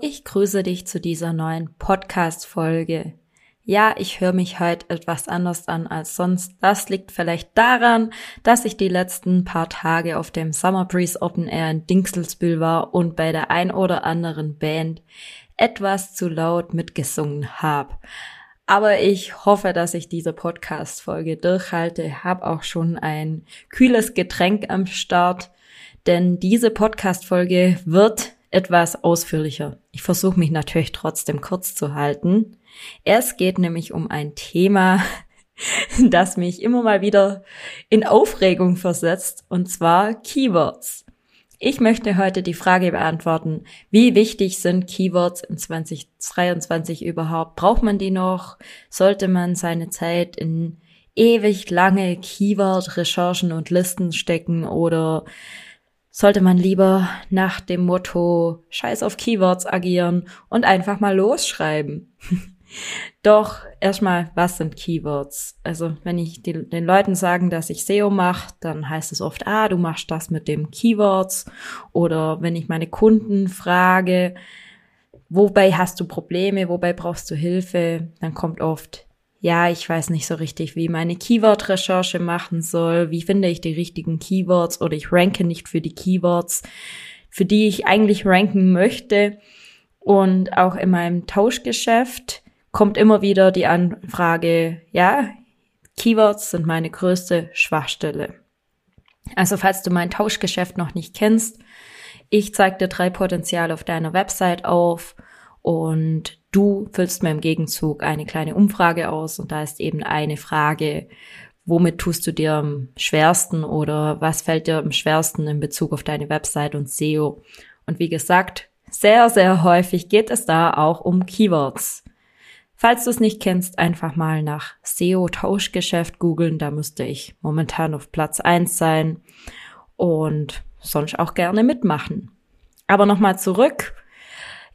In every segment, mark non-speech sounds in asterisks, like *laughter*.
Ich grüße dich zu dieser neuen Podcast-Folge. Ja, ich höre mich heute etwas anders an als sonst. Das liegt vielleicht daran, dass ich die letzten paar Tage auf dem Summer Breeze Open Air in Dingselsbühl war und bei der ein oder anderen Band etwas zu laut mitgesungen habe. Aber ich hoffe, dass ich diese Podcast-Folge durchhalte. Hab auch schon ein kühles Getränk am Start, denn diese Podcast-Folge wird etwas ausführlicher. Ich versuche mich natürlich trotzdem kurz zu halten. Es geht nämlich um ein Thema, *laughs* das mich immer mal wieder in Aufregung versetzt, und zwar Keywords. Ich möchte heute die Frage beantworten, wie wichtig sind Keywords in 2023 überhaupt? Braucht man die noch? Sollte man seine Zeit in ewig lange Keyword-Recherchen und Listen stecken oder sollte man lieber nach dem Motto Scheiß auf Keywords agieren und einfach mal losschreiben. *laughs* Doch erstmal, was sind Keywords? Also wenn ich die, den Leuten sagen, dass ich SEO mache, dann heißt es oft, ah, du machst das mit dem Keywords. Oder wenn ich meine Kunden frage, wobei hast du Probleme, wobei brauchst du Hilfe, dann kommt oft, ja, ich weiß nicht so richtig, wie meine Keyword-Recherche machen soll, wie finde ich die richtigen Keywords oder ich ranke nicht für die Keywords, für die ich eigentlich ranken möchte. Und auch in meinem Tauschgeschäft kommt immer wieder die Anfrage, ja, Keywords sind meine größte Schwachstelle. Also falls du mein Tauschgeschäft noch nicht kennst, ich zeige dir drei Potenziale auf deiner Website auf und du füllst mir im Gegenzug eine kleine Umfrage aus und da ist eben eine Frage, womit tust du dir am schwersten oder was fällt dir am schwersten in Bezug auf deine Website und SEO? Und wie gesagt, sehr, sehr häufig geht es da auch um Keywords. Falls du es nicht kennst, einfach mal nach SEO-Tauschgeschäft googeln, da müsste ich momentan auf Platz eins sein und sonst auch gerne mitmachen. Aber nochmal zurück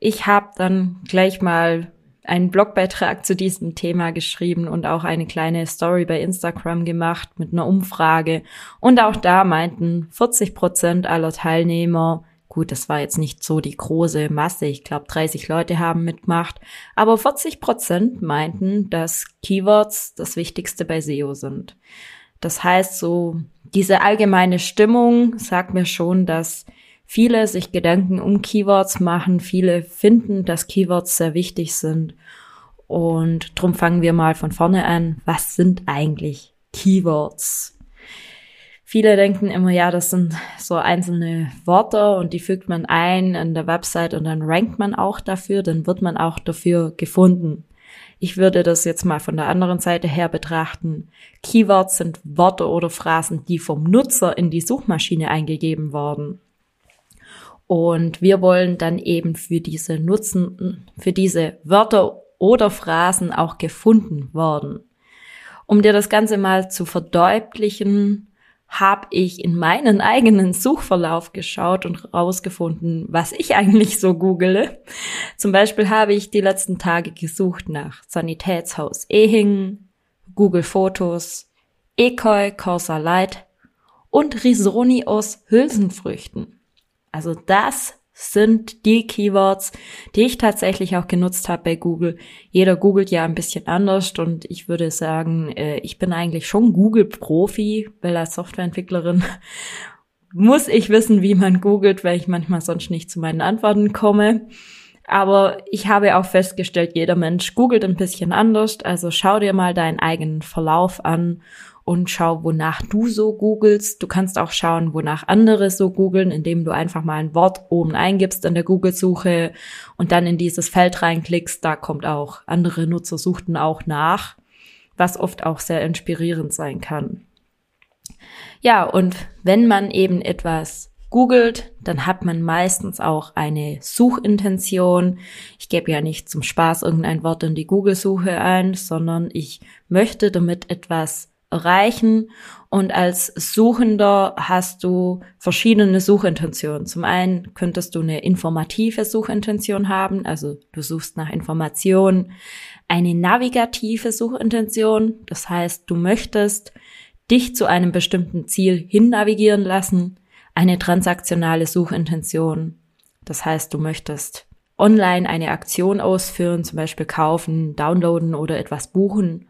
ich habe dann gleich mal einen Blogbeitrag zu diesem Thema geschrieben und auch eine kleine Story bei Instagram gemacht mit einer Umfrage. Und auch da meinten 40 Prozent aller Teilnehmer, gut, das war jetzt nicht so die große Masse, ich glaube 30 Leute haben mitgemacht, aber 40 Prozent meinten, dass Keywords das Wichtigste bei SEO sind. Das heißt, so diese allgemeine Stimmung sagt mir schon, dass viele sich Gedanken um Keywords machen, viele finden, dass Keywords sehr wichtig sind. Und drum fangen wir mal von vorne an. Was sind eigentlich Keywords? Viele denken immer, ja, das sind so einzelne Worte und die fügt man ein in der Website und dann rankt man auch dafür, dann wird man auch dafür gefunden. Ich würde das jetzt mal von der anderen Seite her betrachten. Keywords sind Worte oder Phrasen, die vom Nutzer in die Suchmaschine eingegeben worden. Und wir wollen dann eben für diese Nutzen, für diese Wörter oder Phrasen auch gefunden worden. Um dir das Ganze mal zu verdeutlichen, habe ich in meinen eigenen Suchverlauf geschaut und rausgefunden, was ich eigentlich so google. Zum Beispiel habe ich die letzten Tage gesucht nach Sanitätshaus Ehingen, Google Fotos, Ekoi Corsa Light und Risoni aus Hülsenfrüchten. Also das sind die Keywords, die ich tatsächlich auch genutzt habe bei Google. Jeder googelt ja ein bisschen anders und ich würde sagen, äh, ich bin eigentlich schon Google-Profi, weil als Softwareentwicklerin *laughs* muss ich wissen, wie man googelt, weil ich manchmal sonst nicht zu meinen Antworten komme. Aber ich habe auch festgestellt, jeder Mensch googelt ein bisschen anders. Also schau dir mal deinen eigenen Verlauf an und schau, wonach du so googelst. Du kannst auch schauen, wonach andere so googeln, indem du einfach mal ein Wort oben eingibst in der Google-Suche und dann in dieses Feld reinklickst. Da kommt auch, andere Nutzer suchten auch nach, was oft auch sehr inspirierend sein kann. Ja, und wenn man eben etwas googelt, dann hat man meistens auch eine Suchintention. Ich gebe ja nicht zum Spaß irgendein Wort in die Google-Suche ein, sondern ich möchte damit etwas erreichen. Und als Suchender hast du verschiedene Suchintentionen. Zum einen könntest du eine informative Suchintention haben, also du suchst nach Informationen. Eine navigative Suchintention, das heißt, du möchtest dich zu einem bestimmten Ziel hin navigieren lassen. Eine transaktionale Suchintention, das heißt, du möchtest online eine Aktion ausführen, zum Beispiel kaufen, downloaden oder etwas buchen.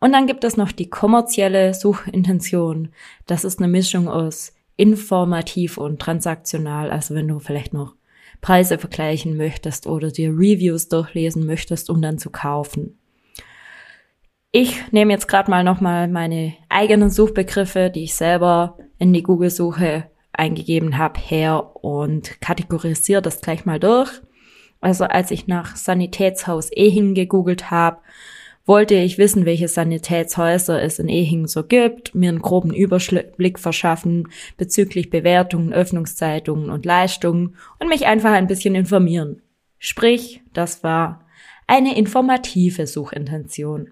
Und dann gibt es noch die kommerzielle Suchintention. Das ist eine Mischung aus informativ und transaktional. Also wenn du vielleicht noch Preise vergleichen möchtest oder dir Reviews durchlesen möchtest, um dann zu kaufen. Ich nehme jetzt gerade mal nochmal meine eigenen Suchbegriffe, die ich selber in die Google-Suche eingegeben habe, her und kategorisiere das gleich mal durch. Also als ich nach Sanitätshaus Ehing gegoogelt habe, wollte ich wissen, welche Sanitätshäuser es in Ehingen so gibt, mir einen groben Überblick verschaffen bezüglich Bewertungen, Öffnungszeitungen und Leistungen und mich einfach ein bisschen informieren. Sprich, das war eine informative Suchintention.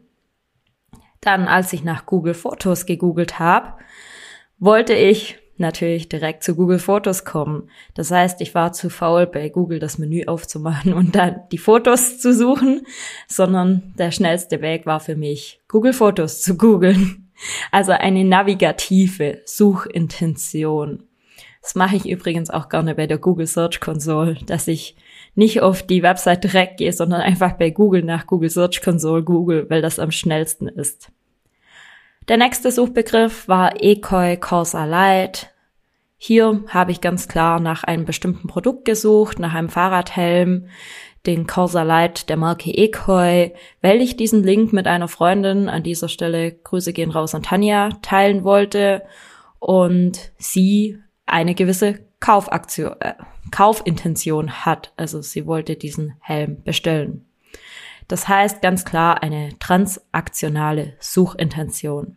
Dann, als ich nach Google Fotos gegoogelt habe, wollte ich natürlich direkt zu Google Fotos kommen. Das heißt, ich war zu faul, bei Google das Menü aufzumachen und dann die Fotos zu suchen, sondern der schnellste Weg war für mich, Google Fotos zu googeln. Also eine navigative Suchintention. Das mache ich übrigens auch gerne bei der Google Search Console, dass ich nicht auf die Website direkt gehe, sondern einfach bei Google nach Google Search Console google, weil das am schnellsten ist. Der nächste Suchbegriff war Ekoi Corsa Light. Hier habe ich ganz klar nach einem bestimmten Produkt gesucht, nach einem Fahrradhelm, den Corsa Light der Marke Ekoi, weil ich diesen Link mit einer Freundin, an dieser Stelle Grüße gehen raus an Tanja, teilen wollte und sie eine gewisse Kaufaktion, äh, Kaufintention hat. Also sie wollte diesen Helm bestellen. Das heißt ganz klar eine transaktionale Suchintention.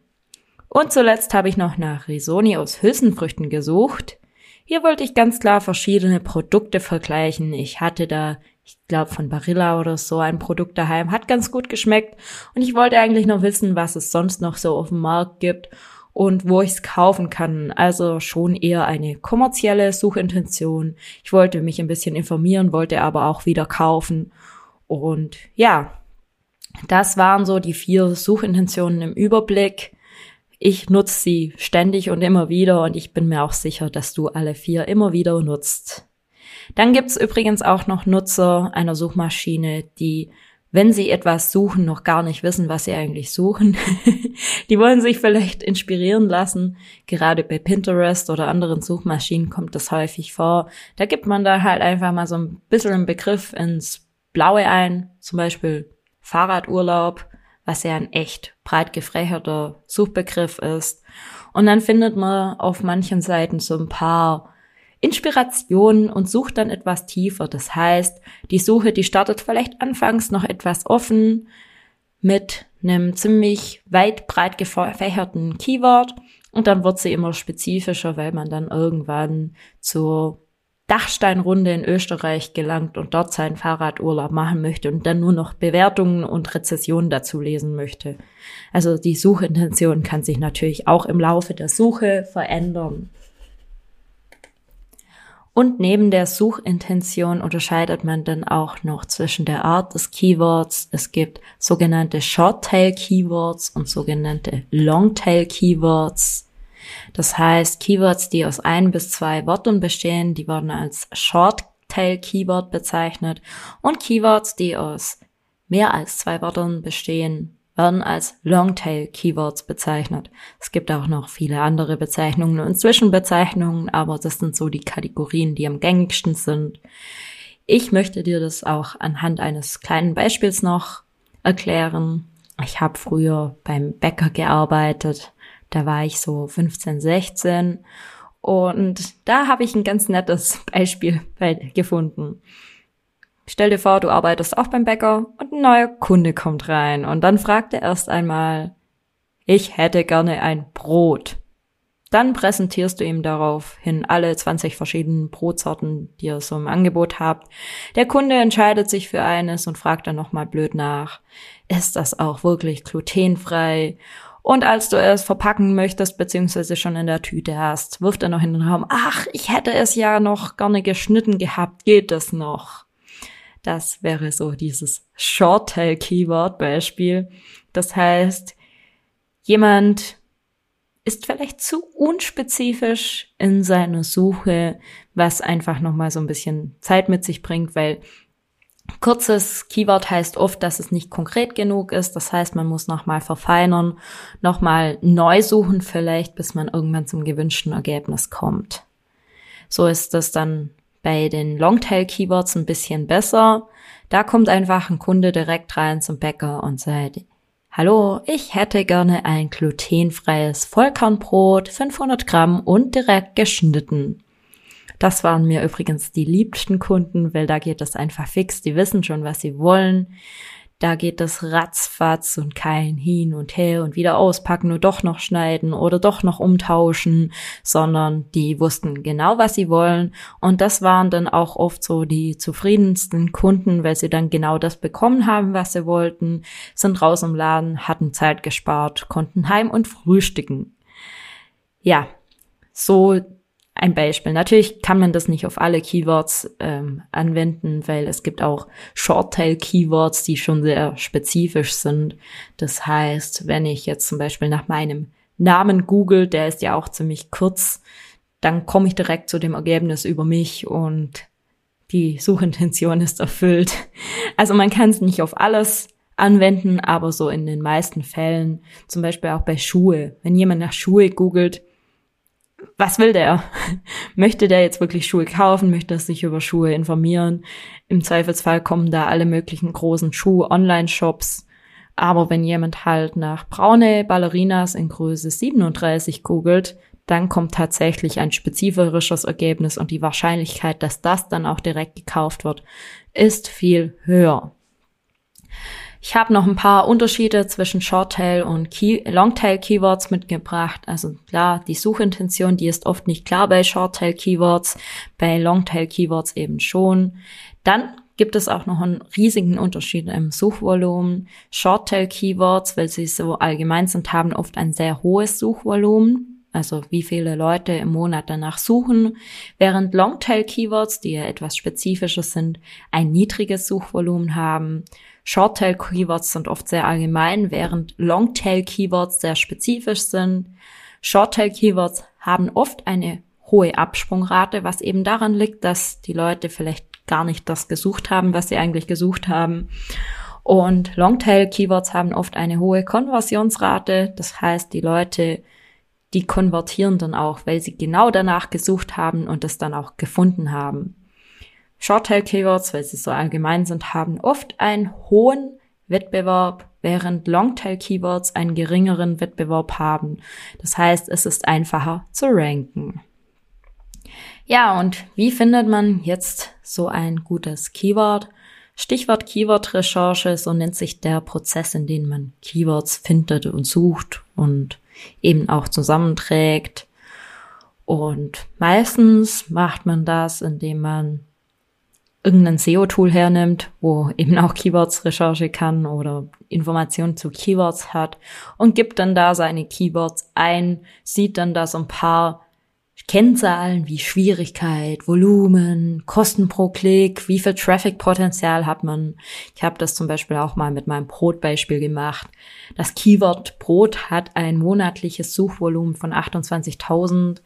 Und zuletzt habe ich noch nach Risoni aus Hülsenfrüchten gesucht. Hier wollte ich ganz klar verschiedene Produkte vergleichen. Ich hatte da, ich glaube von Barilla oder so ein Produkt daheim, hat ganz gut geschmeckt und ich wollte eigentlich noch wissen, was es sonst noch so auf dem Markt gibt und wo ich es kaufen kann. Also schon eher eine kommerzielle Suchintention. Ich wollte mich ein bisschen informieren, wollte aber auch wieder kaufen und ja, das waren so die vier Suchintentionen im Überblick. Ich nutze sie ständig und immer wieder und ich bin mir auch sicher, dass du alle vier immer wieder nutzt. Dann gibt's übrigens auch noch Nutzer einer Suchmaschine, die, wenn sie etwas suchen, noch gar nicht wissen, was sie eigentlich suchen. *laughs* die wollen sich vielleicht inspirieren lassen. Gerade bei Pinterest oder anderen Suchmaschinen kommt das häufig vor. Da gibt man da halt einfach mal so ein bisschen einen Begriff ins Blaue ein, zum Beispiel Fahrradurlaub, was ja ein echt breit gefächerter Suchbegriff ist. Und dann findet man auf manchen Seiten so ein paar Inspirationen und sucht dann etwas tiefer. Das heißt, die Suche, die startet vielleicht anfangs noch etwas offen mit einem ziemlich weit breit gefächerten Keyword und dann wird sie immer spezifischer, weil man dann irgendwann zur Dachsteinrunde in Österreich gelangt und dort seinen Fahrradurlaub machen möchte und dann nur noch Bewertungen und Rezessionen dazu lesen möchte. Also die Suchintention kann sich natürlich auch im Laufe der Suche verändern. Und neben der Suchintention unterscheidet man dann auch noch zwischen der Art des Keywords. Es gibt sogenannte Short-Tail Keywords und sogenannte Long-Tail Keywords. Das heißt, Keywords, die aus ein bis zwei Worten bestehen, die werden als Short-Tail Keyword bezeichnet und Keywords, die aus mehr als zwei Worten bestehen, werden als Longtail Keywords bezeichnet. Es gibt auch noch viele andere Bezeichnungen und Zwischenbezeichnungen, aber das sind so die Kategorien, die am gängigsten sind. Ich möchte dir das auch anhand eines kleinen Beispiels noch erklären. Ich habe früher beim Bäcker gearbeitet da war ich so 15, 16 und da habe ich ein ganz nettes *laughs* Beispiel gefunden. Stell dir vor, du arbeitest auch beim Bäcker und ein neuer Kunde kommt rein und dann fragt er erst einmal, ich hätte gerne ein Brot. Dann präsentierst du ihm daraufhin alle 20 verschiedenen Brotsorten, die ihr so im Angebot habt. Der Kunde entscheidet sich für eines und fragt dann nochmal blöd nach, ist das auch wirklich glutenfrei? Und als du es verpacken möchtest, beziehungsweise schon in der Tüte hast, wirft er noch in den Raum, ach, ich hätte es ja noch gerne geschnitten gehabt, geht es noch? Das wäre so dieses Short-Tail-Keyword-Beispiel. Das heißt, jemand ist vielleicht zu unspezifisch in seiner Suche, was einfach nochmal so ein bisschen Zeit mit sich bringt, weil kurzes Keyword heißt oft, dass es nicht konkret genug ist. Das heißt, man muss nochmal verfeinern, nochmal neu suchen vielleicht, bis man irgendwann zum gewünschten Ergebnis kommt. So ist das dann bei den Longtail-Keywords ein bisschen besser. Da kommt einfach ein Kunde direkt rein zum Bäcker und sagt, Hallo, ich hätte gerne ein glutenfreies Vollkornbrot, 500 Gramm und direkt geschnitten. Das waren mir übrigens die liebsten Kunden, weil da geht es einfach fix. Die wissen schon, was sie wollen. Da geht es ratzfatz und kein hin und her und wieder auspacken und doch noch schneiden oder doch noch umtauschen, sondern die wussten genau, was sie wollen. Und das waren dann auch oft so die zufriedensten Kunden, weil sie dann genau das bekommen haben, was sie wollten, sind raus im Laden, hatten Zeit gespart, konnten heim und frühstücken. Ja, so ein Beispiel. Natürlich kann man das nicht auf alle Keywords ähm, anwenden, weil es gibt auch Short-Tail-Keywords, die schon sehr spezifisch sind. Das heißt, wenn ich jetzt zum Beispiel nach meinem Namen google, der ist ja auch ziemlich kurz, dann komme ich direkt zu dem Ergebnis über mich und die Suchintention ist erfüllt. Also man kann es nicht auf alles anwenden, aber so in den meisten Fällen, zum Beispiel auch bei Schuhe. Wenn jemand nach Schuhe googelt, was will der? *laughs* Möchte der jetzt wirklich Schuhe kaufen? Möchte er sich über Schuhe informieren? Im Zweifelsfall kommen da alle möglichen großen Schuh-Online-Shops. Aber wenn jemand halt nach braune Ballerinas in Größe 37 googelt, dann kommt tatsächlich ein spezifisches Ergebnis und die Wahrscheinlichkeit, dass das dann auch direkt gekauft wird, ist viel höher. Ich habe noch ein paar Unterschiede zwischen Shorttail und Longtail Keywords mitgebracht. Also klar, die Suchintention, die ist oft nicht klar bei Shorttail Keywords, bei Longtail Keywords eben schon. Dann gibt es auch noch einen riesigen Unterschied im Suchvolumen. Shorttail Keywords, weil sie so allgemein sind, haben oft ein sehr hohes Suchvolumen also wie viele Leute im Monat danach suchen, während Longtail Keywords, die ja etwas spezifischer sind, ein niedriges Suchvolumen haben. Shorttail Keywords sind oft sehr allgemein, während Longtail Keywords sehr spezifisch sind. Shorttail Keywords haben oft eine hohe Absprungrate, was eben daran liegt, dass die Leute vielleicht gar nicht das gesucht haben, was sie eigentlich gesucht haben. Und Longtail Keywords haben oft eine hohe Konversionsrate. Das heißt, die Leute, die konvertieren dann auch, weil sie genau danach gesucht haben und es dann auch gefunden haben. Shorttail-Keywords, weil sie so allgemein sind, haben oft einen hohen Wettbewerb, während Longtail-Keywords einen geringeren Wettbewerb haben. Das heißt, es ist einfacher zu ranken. Ja, und wie findet man jetzt so ein gutes Keyword? Stichwort Keyword-Recherche, so nennt sich der Prozess, in dem man Keywords findet und sucht und eben auch zusammenträgt. Und meistens macht man das, indem man irgendein SEO-Tool hernimmt, wo eben auch Keywords-Recherche kann oder Informationen zu Keywords hat und gibt dann da seine Keywords ein, sieht dann da so ein paar Kennzahlen wie Schwierigkeit, Volumen, Kosten pro Klick, wie viel Traffic-Potenzial hat man. Ich habe das zum Beispiel auch mal mit meinem Brotbeispiel gemacht. Das Keyword Brot hat ein monatliches Suchvolumen von 28.000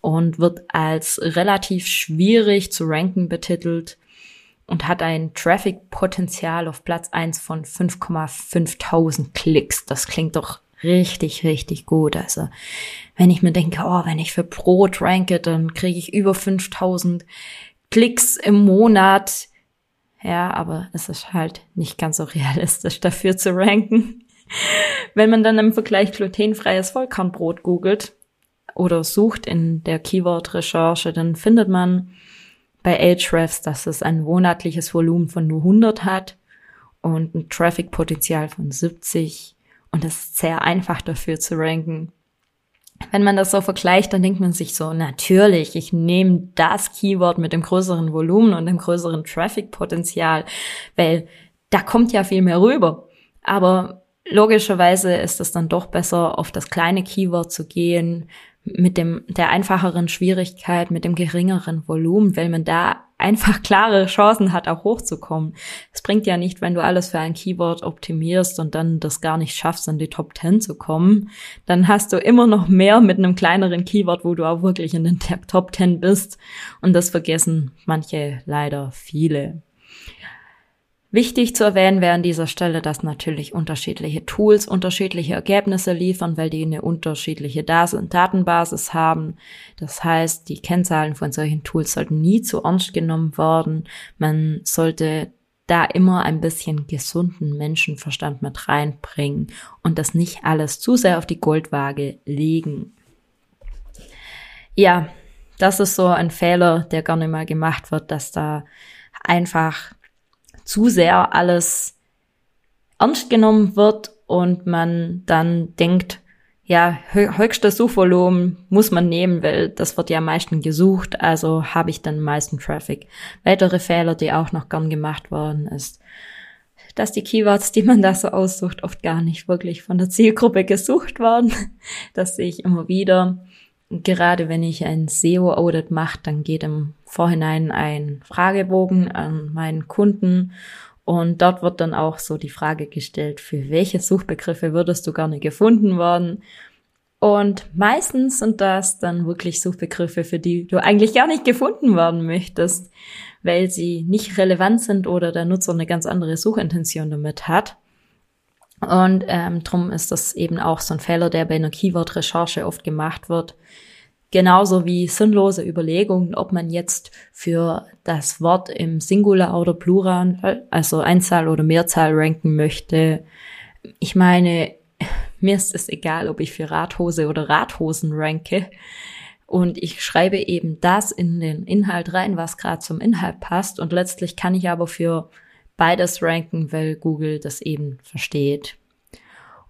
und wird als relativ schwierig zu ranken betitelt und hat ein Traffic-Potenzial auf Platz eins von 5,5000 Klicks. Das klingt doch richtig, richtig gut. Also wenn ich mir denke, oh, wenn ich für Brot ranke, dann kriege ich über 5000 Klicks im Monat. Ja, aber es ist halt nicht ganz so realistisch *laughs* dafür zu ranken. Wenn man dann im Vergleich glutenfreies Vollkornbrot googelt oder sucht in der Keyword-Recherche, dann findet man bei Ahrefs, dass es ein monatliches Volumen von nur 100 hat und ein Traffic-Potenzial von 70 und es ist sehr einfach dafür zu ranken. wenn man das so vergleicht, dann denkt man sich so, natürlich, ich nehme das Keyword mit dem größeren Volumen und dem größeren Traffic-Potenzial, weil da kommt ja viel mehr rüber. Aber logischerweise ist es dann doch besser, auf das kleine Keyword zu gehen, mit dem, der einfacheren Schwierigkeit, mit dem geringeren Volumen, weil man da einfach klare Chancen hat, auch hochzukommen. Es bringt ja nicht, wenn du alles für ein Keyword optimierst und dann das gar nicht schaffst, in die Top 10 zu kommen. Dann hast du immer noch mehr mit einem kleineren Keyword, wo du auch wirklich in den Top 10 bist. Und das vergessen manche leider viele. Wichtig zu erwähnen wäre an dieser Stelle, dass natürlich unterschiedliche Tools unterschiedliche Ergebnisse liefern, weil die eine unterschiedliche Datenbasis haben. Das heißt, die Kennzahlen von solchen Tools sollten nie zu ernst genommen werden. Man sollte da immer ein bisschen gesunden Menschenverstand mit reinbringen und das nicht alles zu sehr auf die Goldwaage legen. Ja, das ist so ein Fehler, der gerne mal gemacht wird, dass da einfach zu sehr alles ernst genommen wird und man dann denkt, ja, höchstes Suchvolumen muss man nehmen, weil das wird ja am meisten gesucht, also habe ich dann meisten Traffic. Weitere Fehler, die auch noch gern gemacht worden ist, dass die Keywords, die man da so aussucht, oft gar nicht wirklich von der Zielgruppe gesucht werden. Das sehe ich immer wieder. Gerade wenn ich ein SEO-Audit mache, dann geht im Vorhinein ein Fragebogen an meinen Kunden und dort wird dann auch so die Frage gestellt, für welche Suchbegriffe würdest du gerne gefunden werden? Und meistens sind das dann wirklich Suchbegriffe, für die du eigentlich gar nicht gefunden werden möchtest, weil sie nicht relevant sind oder der Nutzer eine ganz andere Suchintention damit hat. Und ähm, drum ist das eben auch so ein Fehler, der bei einer Keyword-Recherche oft gemacht wird. Genauso wie sinnlose Überlegungen, ob man jetzt für das Wort im Singular oder Plural, also Einzahl oder Mehrzahl ranken möchte. Ich meine, *laughs* mir ist es egal, ob ich für Radhose oder Radhosen ranke. Und ich schreibe eben das in den Inhalt rein, was gerade zum Inhalt passt. Und letztlich kann ich aber für beides ranken, weil Google das eben versteht.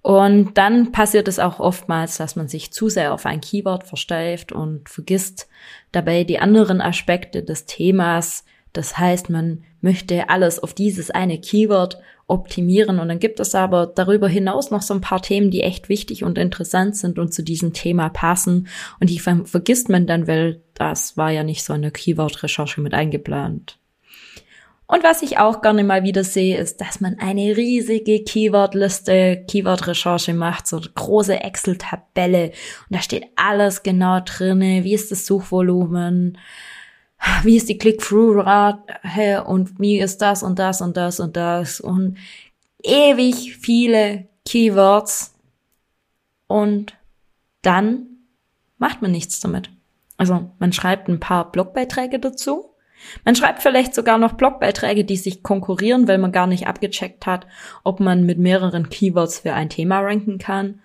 Und dann passiert es auch oftmals, dass man sich zu sehr auf ein Keyword versteift und vergisst dabei die anderen Aspekte des Themas. Das heißt, man möchte alles auf dieses eine Keyword optimieren und dann gibt es aber darüber hinaus noch so ein paar Themen, die echt wichtig und interessant sind und zu diesem Thema passen und die vergisst man dann, weil das war ja nicht so eine Keyword-Recherche mit eingeplant. Und was ich auch gerne mal wieder sehe, ist, dass man eine riesige Keyword-Liste, Keyword-Recherche macht, so eine große Excel-Tabelle. Und da steht alles genau drinne. Wie ist das Suchvolumen? Wie ist die Click-Through-Rate? Und wie ist das und das und das und das? Und ewig viele Keywords. Und dann macht man nichts damit. Also man schreibt ein paar Blogbeiträge dazu man schreibt vielleicht sogar noch Blogbeiträge, die sich konkurrieren, weil man gar nicht abgecheckt hat, ob man mit mehreren Keywords für ein Thema ranken kann.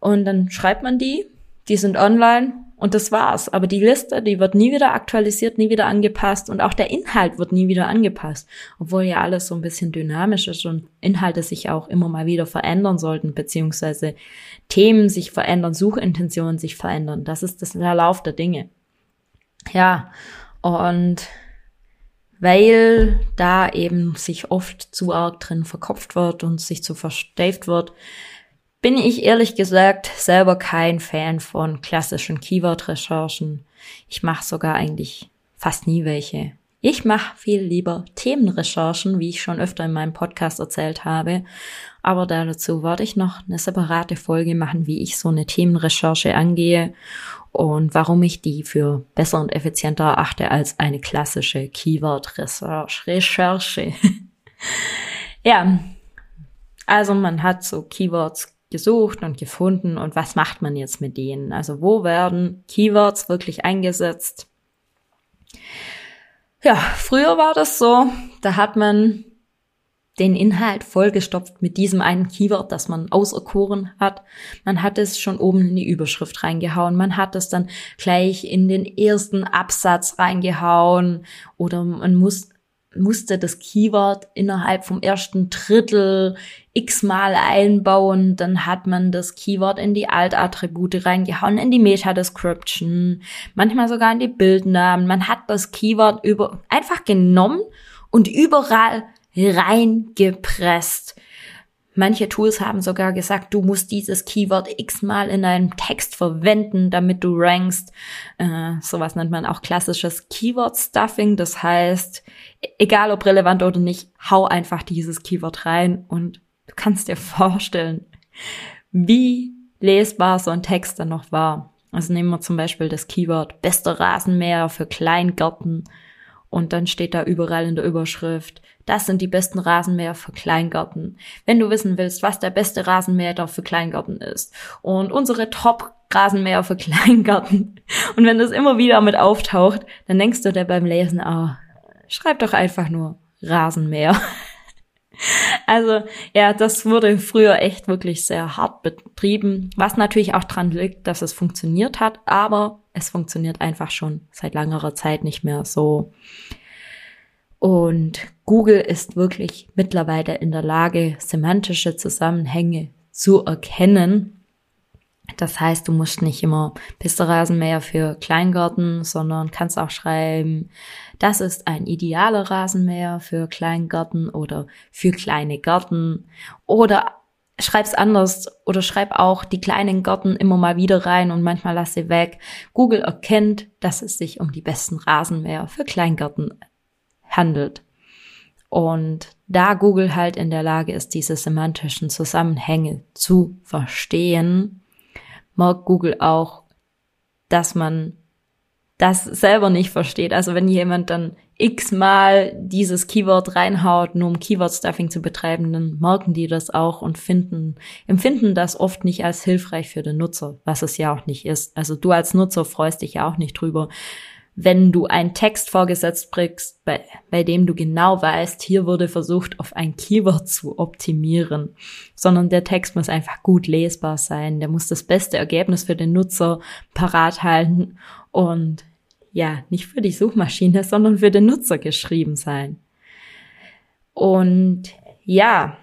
Und dann schreibt man die, die sind online und das war's. Aber die Liste, die wird nie wieder aktualisiert, nie wieder angepasst und auch der Inhalt wird nie wieder angepasst. Obwohl ja alles so ein bisschen dynamisch ist und Inhalte sich auch immer mal wieder verändern sollten, beziehungsweise Themen sich verändern, Suchintentionen sich verändern. Das ist das der Lauf der Dinge. Ja, und weil da eben sich oft zu arg drin verkopft wird und sich zu versteift wird, bin ich ehrlich gesagt selber kein Fan von klassischen Keyword-Recherchen. Ich mache sogar eigentlich fast nie welche. Ich mache viel lieber Themenrecherchen, wie ich schon öfter in meinem Podcast erzählt habe. Aber dazu werde ich noch eine separate Folge machen, wie ich so eine Themenrecherche angehe und warum ich die für besser und effizienter erachte als eine klassische Keyword-Recherche. *laughs* ja, also man hat so Keywords gesucht und gefunden und was macht man jetzt mit denen? Also wo werden Keywords wirklich eingesetzt? Ja, früher war das so, da hat man den Inhalt vollgestopft mit diesem einen Keyword, das man auserkoren hat. Man hat es schon oben in die Überschrift reingehauen. Man hat es dann gleich in den ersten Absatz reingehauen oder man muss musste das Keyword innerhalb vom ersten Drittel x-mal einbauen. Dann hat man das Keyword in die Alt-Attribute reingehauen, in die Meta-Description, manchmal sogar in die Bildnamen. Man hat das Keyword über, einfach genommen und überall reingepresst. Manche Tools haben sogar gesagt, du musst dieses Keyword x-mal in deinem Text verwenden, damit du rankst. Äh, sowas nennt man auch klassisches Keyword-Stuffing. Das heißt, egal ob relevant oder nicht, hau einfach dieses Keyword rein und du kannst dir *laughs* vorstellen, wie lesbar so ein Text dann noch war. Also nehmen wir zum Beispiel das Keyword bester Rasenmäher für Kleingärten und dann steht da überall in der Überschrift, das sind die besten Rasenmäher für Kleingarten. Wenn du wissen willst, was der beste Rasenmäher für Kleingarten ist und unsere Top Rasenmäher für *laughs* Kleingarten. Und wenn das immer wieder mit auftaucht, dann denkst du dir beim Lesen, oh, schreib doch einfach nur Rasenmäher. *laughs* Also ja, das wurde früher echt wirklich sehr hart betrieben, was natürlich auch dran liegt, dass es funktioniert hat, aber es funktioniert einfach schon seit langerer Zeit nicht mehr so. Und Google ist wirklich mittlerweile in der Lage, semantische Zusammenhänge zu erkennen. Das heißt, du musst nicht immer Piste-Rasenmäher für Kleingarten, sondern kannst auch schreiben, das ist ein idealer Rasenmäher für Kleingarten oder für kleine Garten oder schreib's anders oder schreib auch die kleinen Gärten immer mal wieder rein und manchmal lass sie weg. Google erkennt, dass es sich um die besten Rasenmäher für Kleingärten handelt. Und da Google halt in der Lage ist, diese semantischen Zusammenhänge zu verstehen, merkt Google auch, dass man das selber nicht versteht. Also wenn jemand dann x-mal dieses Keyword reinhaut, nur um Keyword-Stuffing zu betreiben, dann merken die das auch und finden, empfinden das oft nicht als hilfreich für den Nutzer, was es ja auch nicht ist. Also du als Nutzer freust dich ja auch nicht drüber, wenn du einen Text vorgesetzt kriegst, bei, bei dem du genau weißt, hier wurde versucht, auf ein Keyword zu optimieren, sondern der Text muss einfach gut lesbar sein, der muss das beste Ergebnis für den Nutzer parat halten. Und ja, nicht für die Suchmaschine, sondern für den Nutzer geschrieben sein. Und ja,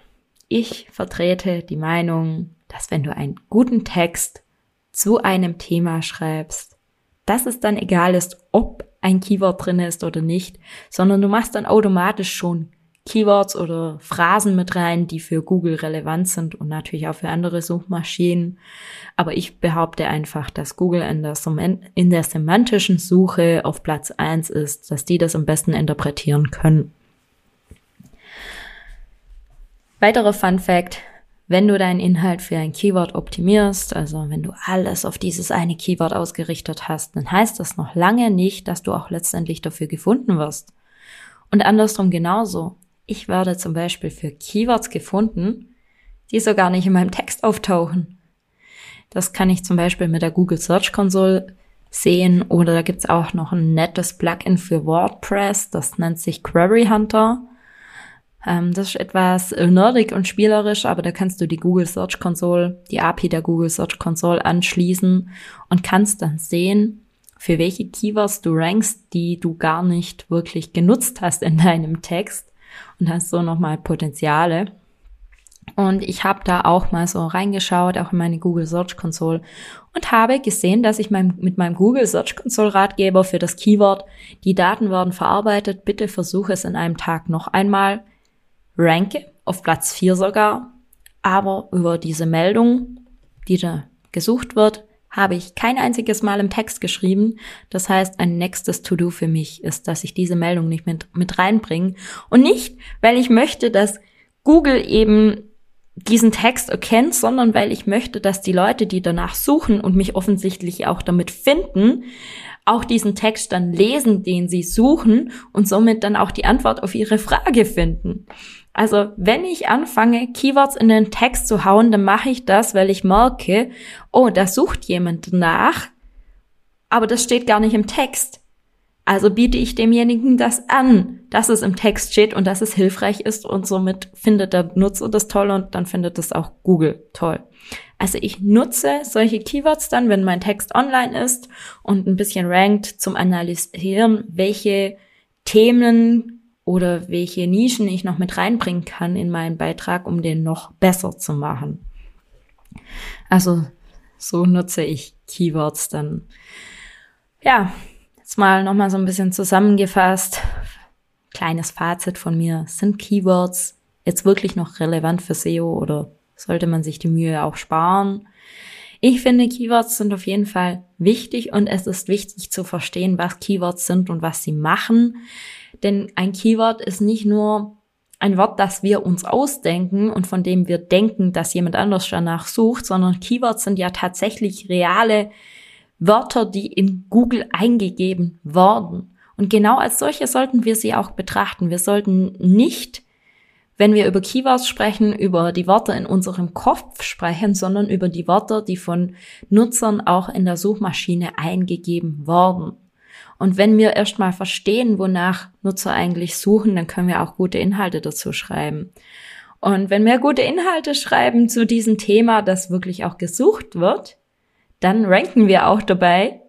ich vertrete die Meinung, dass wenn du einen guten Text zu einem Thema schreibst, dass es dann egal ist, ob ein Keyword drin ist oder nicht, sondern du machst dann automatisch schon Keywords oder Phrasen mit rein, die für Google relevant sind und natürlich auch für andere Suchmaschinen. Aber ich behaupte einfach, dass Google in der, in der semantischen Suche auf Platz eins ist, dass die das am besten interpretieren können. Weiterer Fun Fact, wenn du deinen Inhalt für ein Keyword optimierst, also wenn du alles auf dieses eine Keyword ausgerichtet hast, dann heißt das noch lange nicht, dass du auch letztendlich dafür gefunden wirst. Und andersrum genauso. Ich werde zum Beispiel für Keywords gefunden, die so gar nicht in meinem Text auftauchen. Das kann ich zum Beispiel mit der Google Search Console sehen oder da gibt's auch noch ein nettes Plugin für WordPress, das nennt sich Query Hunter. Ähm, das ist etwas nerdig und spielerisch, aber da kannst du die Google Search Console, die API der Google Search Console anschließen und kannst dann sehen, für welche Keywords du rankst, die du gar nicht wirklich genutzt hast in *laughs* deinem Text und hast so nochmal Potenziale. Und ich habe da auch mal so reingeschaut, auch in meine Google Search Console und habe gesehen, dass ich mein, mit meinem Google Search Console Ratgeber für das Keyword, die Daten werden verarbeitet, bitte versuche es in einem Tag noch einmal, ranke, auf Platz 4 sogar, aber über diese Meldung, die da gesucht wird, habe ich kein einziges Mal im Text geschrieben. Das heißt, ein nächstes To-Do für mich ist, dass ich diese Meldung nicht mit, mit reinbringe. Und nicht, weil ich möchte, dass Google eben diesen Text erkennt, sondern weil ich möchte, dass die Leute, die danach suchen und mich offensichtlich auch damit finden, auch diesen Text dann lesen, den sie suchen und somit dann auch die Antwort auf ihre Frage finden. Also wenn ich anfange, Keywords in den Text zu hauen, dann mache ich das, weil ich merke, oh, da sucht jemand nach, aber das steht gar nicht im Text. Also biete ich demjenigen das an, dass es im Text steht und dass es hilfreich ist und somit findet der Nutzer das toll und dann findet es auch Google toll. Also ich nutze solche Keywords dann, wenn mein Text online ist und ein bisschen rankt zum Analysieren, welche Themen oder welche Nischen ich noch mit reinbringen kann in meinen Beitrag, um den noch besser zu machen. Also so nutze ich Keywords dann. Ja, jetzt mal nochmal so ein bisschen zusammengefasst. Kleines Fazit von mir. Sind Keywords jetzt wirklich noch relevant für SEO oder sollte man sich die Mühe auch sparen? Ich finde, Keywords sind auf jeden Fall wichtig und es ist wichtig zu verstehen, was Keywords sind und was sie machen. Denn ein Keyword ist nicht nur ein Wort, das wir uns ausdenken und von dem wir denken, dass jemand anders danach sucht, sondern Keywords sind ja tatsächlich reale Wörter, die in Google eingegeben wurden. Und genau als solche sollten wir sie auch betrachten. Wir sollten nicht, wenn wir über Keywords sprechen, über die Worte in unserem Kopf sprechen, sondern über die Wörter, die von Nutzern auch in der Suchmaschine eingegeben wurden. Und wenn wir erstmal verstehen, wonach Nutzer eigentlich suchen, dann können wir auch gute Inhalte dazu schreiben. Und wenn wir gute Inhalte schreiben zu diesem Thema, das wirklich auch gesucht wird, dann ranken wir auch dabei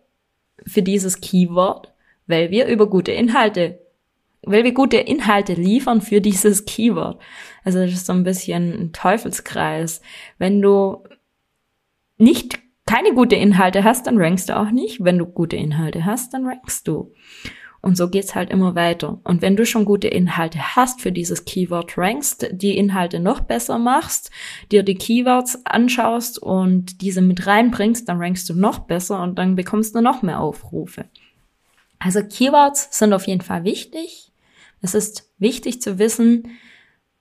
für dieses Keyword, weil wir über gute Inhalte, weil wir gute Inhalte liefern für dieses Keyword. Also das ist so ein bisschen ein Teufelskreis. Wenn du nicht keine gute Inhalte hast, dann rankst du auch nicht. Wenn du gute Inhalte hast, dann rankst du. Und so geht's halt immer weiter. Und wenn du schon gute Inhalte hast für dieses Keyword rankst, die Inhalte noch besser machst, dir die Keywords anschaust und diese mit reinbringst, dann rankst du noch besser und dann bekommst du noch mehr Aufrufe. Also Keywords sind auf jeden Fall wichtig. Es ist wichtig zu wissen,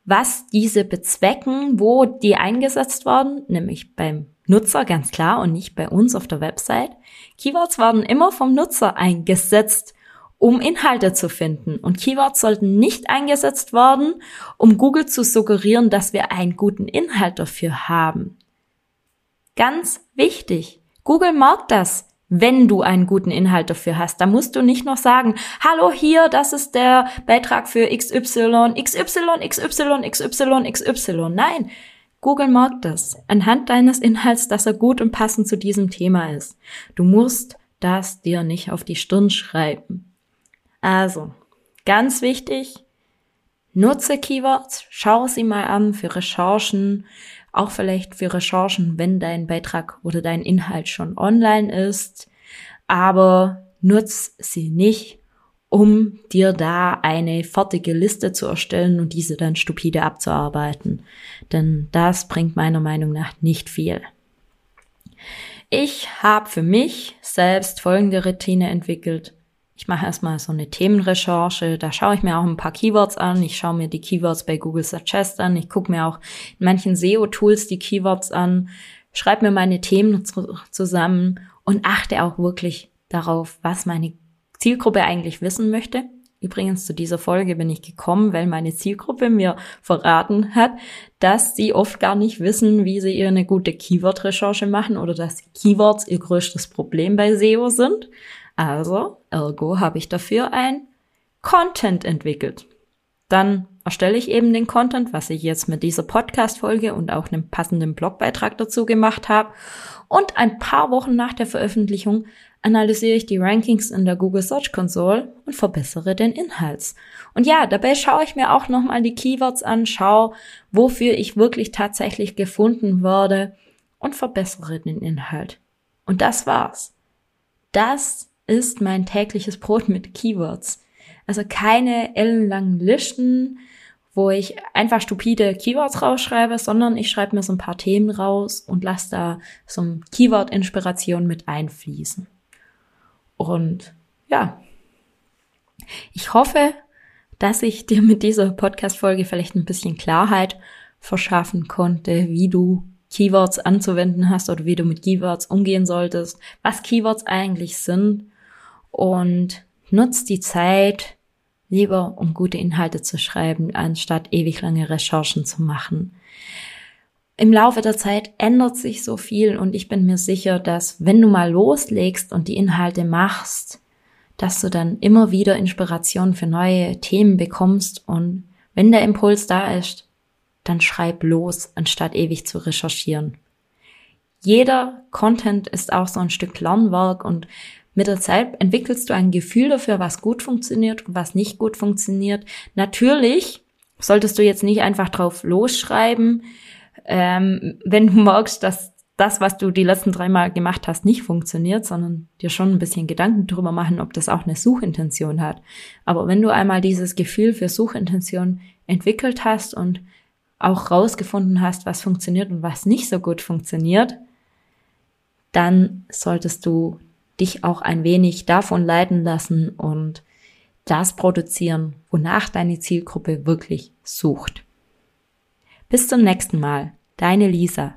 was diese bezwecken, wo die eingesetzt werden, nämlich beim Nutzer, ganz klar, und nicht bei uns auf der Website. Keywords werden immer vom Nutzer eingesetzt, um Inhalte zu finden. Und Keywords sollten nicht eingesetzt werden, um Google zu suggerieren, dass wir einen guten Inhalt dafür haben. Ganz wichtig. Google mag das, wenn du einen guten Inhalt dafür hast. Da musst du nicht noch sagen, hallo hier, das ist der Beitrag für XY, XY, XY, XY, XY. Nein, Google mag das anhand deines Inhalts, dass er gut und passend zu diesem Thema ist. Du musst das dir nicht auf die Stirn schreiben. Also, ganz wichtig, nutze Keywords, schau sie mal an für Recherchen, auch vielleicht für Recherchen, wenn dein Beitrag oder dein Inhalt schon online ist, aber nutz sie nicht, um dir da eine fertige Liste zu erstellen und diese dann stupide abzuarbeiten. Denn das bringt meiner Meinung nach nicht viel. Ich habe für mich selbst folgende Routine entwickelt. Ich mache erstmal so eine Themenrecherche, da schaue ich mir auch ein paar Keywords an, ich schaue mir die Keywords bei Google Suggest an, ich gucke mir auch in manchen SEO-Tools die Keywords an, schreibe mir meine Themen zusammen und achte auch wirklich darauf, was meine Zielgruppe eigentlich wissen möchte. Übrigens zu dieser Folge bin ich gekommen, weil meine Zielgruppe mir verraten hat, dass sie oft gar nicht wissen, wie sie ihr eine gute Keyword-Recherche machen oder dass Keywords ihr größtes Problem bei SEO sind. Also, ergo habe ich dafür ein Content entwickelt. Dann erstelle ich eben den Content, was ich jetzt mit dieser Podcast-Folge und auch einem passenden Blogbeitrag dazu gemacht habe. Und ein paar Wochen nach der Veröffentlichung analysiere ich die Rankings in der Google Search Console und verbessere den Inhalt. Und ja, dabei schaue ich mir auch nochmal die Keywords an, schaue, wofür ich wirklich tatsächlich gefunden wurde und verbessere den Inhalt. Und das war's. Das ist mein tägliches Brot mit Keywords. Also keine ellenlangen Listen, wo ich einfach stupide Keywords rausschreibe, sondern ich schreibe mir so ein paar Themen raus und lasse da so ein Keyword-Inspiration mit einfließen. Und ja, ich hoffe, dass ich dir mit dieser Podcast-Folge vielleicht ein bisschen Klarheit verschaffen konnte, wie du Keywords anzuwenden hast oder wie du mit Keywords umgehen solltest, was Keywords eigentlich sind und nutzt die Zeit lieber, um gute Inhalte zu schreiben, anstatt ewig lange Recherchen zu machen im Laufe der Zeit ändert sich so viel und ich bin mir sicher, dass wenn du mal loslegst und die Inhalte machst, dass du dann immer wieder Inspiration für neue Themen bekommst und wenn der Impuls da ist, dann schreib los, anstatt ewig zu recherchieren. Jeder Content ist auch so ein Stück Lernwerk und Mit der Zeit entwickelst du ein Gefühl dafür, was gut funktioniert und was nicht gut funktioniert. Natürlich solltest du jetzt nicht einfach drauf losschreiben, ähm, wenn du merkst, dass das, was du die letzten dreimal gemacht hast, nicht funktioniert, sondern dir schon ein bisschen Gedanken darüber machen, ob das auch eine Suchintention hat. Aber wenn du einmal dieses Gefühl für Suchintention entwickelt hast und auch rausgefunden hast, was funktioniert und was nicht so gut funktioniert, dann solltest du dich auch ein wenig davon leiten lassen und das produzieren, wonach deine Zielgruppe wirklich sucht. Bis zum nächsten Mal, deine Lisa.